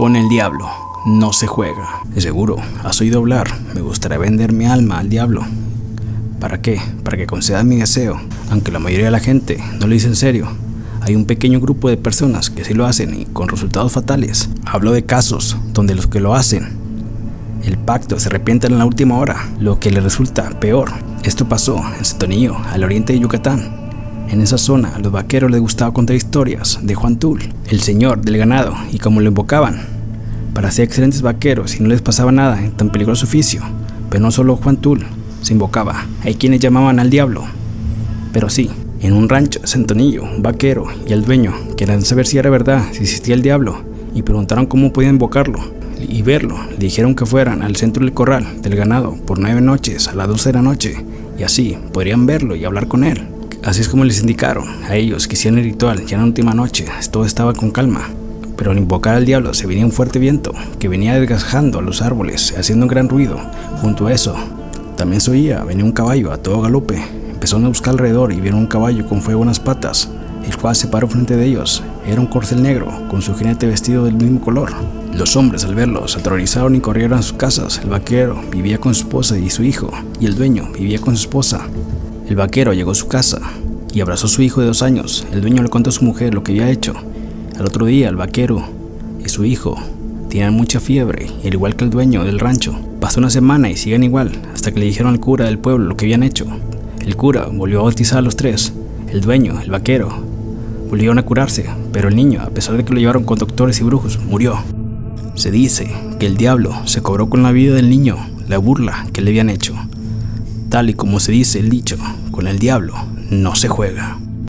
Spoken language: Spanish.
Con el diablo no se juega. Seguro, has oído hablar. Me gustaría vender mi alma al diablo. ¿Para qué? Para que conceda mi deseo. Aunque la mayoría de la gente no lo dice en serio. Hay un pequeño grupo de personas que sí lo hacen y con resultados fatales. Hablo de casos donde los que lo hacen, el pacto se arrepienten en la última hora, lo que le resulta peor. Esto pasó en Setonillo, al oriente de Yucatán. En esa zona a los vaqueros les gustaba contar historias de Juan Tul, el señor del ganado, y como lo invocaban. Para ser excelentes vaqueros y no les pasaba nada en tan peligroso oficio. Pero no solo Juan Tul se invocaba, hay quienes llamaban al diablo. Pero sí, en un rancho Santonillo, un vaquero y el dueño querían saber si era verdad, si existía el diablo, y preguntaron cómo podían invocarlo y verlo. Le dijeron que fueran al centro del corral del ganado por nueve noches a las doce de la noche, y así podrían verlo y hablar con él. Así es como les indicaron a ellos que hicieron el ritual ya en la última noche, todo estaba con calma. Pero al invocar al diablo se venía un fuerte viento que venía desgajando a los árboles, haciendo un gran ruido. Junto a eso, también se oía, venía un caballo a todo galope. Empezaron a buscar alrededor y vieron un caballo con fuego en las patas, el cual se paró frente de ellos. Era un corcel negro, con su jinete vestido del mismo color. Los hombres al verlo se aterrorizaron y corrieron a sus casas. El vaquero vivía con su esposa y su hijo, y el dueño vivía con su esposa. El vaquero llegó a su casa y abrazó a su hijo de dos años. El dueño le contó a su mujer lo que había hecho. Al otro día, el vaquero y su hijo tenían mucha fiebre, al igual que el dueño del rancho. Pasó una semana y siguen igual, hasta que le dijeron al cura del pueblo lo que habían hecho. El cura volvió a bautizar a los tres. El dueño, el vaquero, volvieron a curarse, pero el niño, a pesar de que lo llevaron con doctores y brujos, murió. Se dice que el diablo se cobró con la vida del niño la burla que le habían hecho. Tal y como se dice el dicho, con el diablo no se juega.